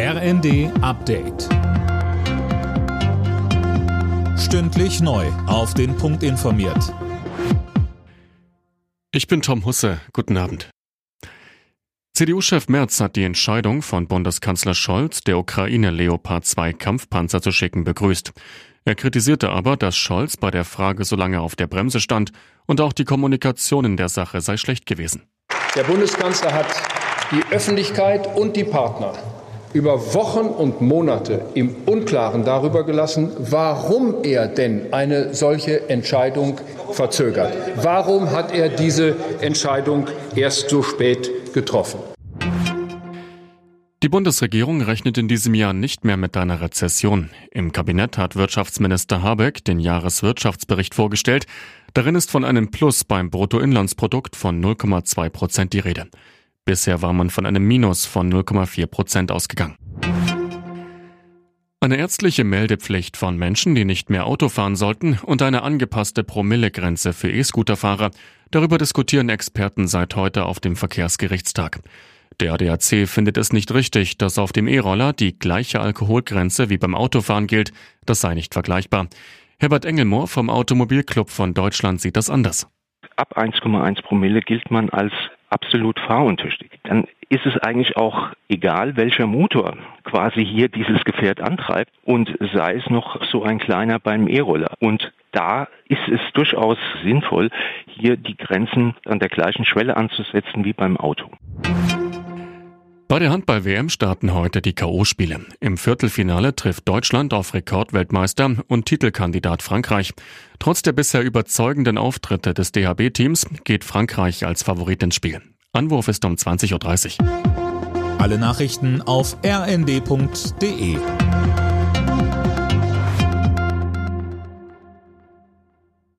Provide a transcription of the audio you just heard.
RND Update. Stündlich neu. Auf den Punkt informiert. Ich bin Tom Husse. Guten Abend. CDU-Chef Merz hat die Entscheidung von Bundeskanzler Scholz, der Ukraine Leopard 2 Kampfpanzer zu schicken, begrüßt. Er kritisierte aber, dass Scholz bei der Frage so lange auf der Bremse stand und auch die Kommunikation in der Sache sei schlecht gewesen. Der Bundeskanzler hat die Öffentlichkeit und die Partner über Wochen und Monate im Unklaren darüber gelassen, warum er denn eine solche Entscheidung verzögert. Warum hat er diese Entscheidung erst so spät getroffen? Die Bundesregierung rechnet in diesem Jahr nicht mehr mit einer Rezession. Im Kabinett hat Wirtschaftsminister Habeck den Jahreswirtschaftsbericht vorgestellt. Darin ist von einem Plus beim Bruttoinlandsprodukt von 0,2 Prozent die Rede. Bisher war man von einem Minus von 0,4 Prozent ausgegangen. Eine ärztliche Meldepflicht von Menschen, die nicht mehr Auto fahren sollten und eine angepasste Promillegrenze für E-Scooterfahrer. Darüber diskutieren Experten seit heute auf dem Verkehrsgerichtstag. Der ADAC findet es nicht richtig, dass auf dem E-Roller die gleiche Alkoholgrenze wie beim Autofahren gilt. Das sei nicht vergleichbar. Herbert Engelmohr vom Automobilclub von Deutschland sieht das anders. Ab 1,1 Promille gilt man als absolut fahruntüchtig. Dann ist es eigentlich auch egal, welcher Motor quasi hier dieses Gefährt antreibt und sei es noch so ein kleiner beim E-Roller. Und da ist es durchaus sinnvoll, hier die Grenzen an der gleichen Schwelle anzusetzen wie beim Auto. Bei der Handball-WM starten heute die K.O.-Spiele. Im Viertelfinale trifft Deutschland auf Rekordweltmeister und Titelkandidat Frankreich. Trotz der bisher überzeugenden Auftritte des DHB-Teams geht Frankreich als Favorit ins Spiel. Anwurf ist um 20.30 Uhr. Alle Nachrichten auf rnd.de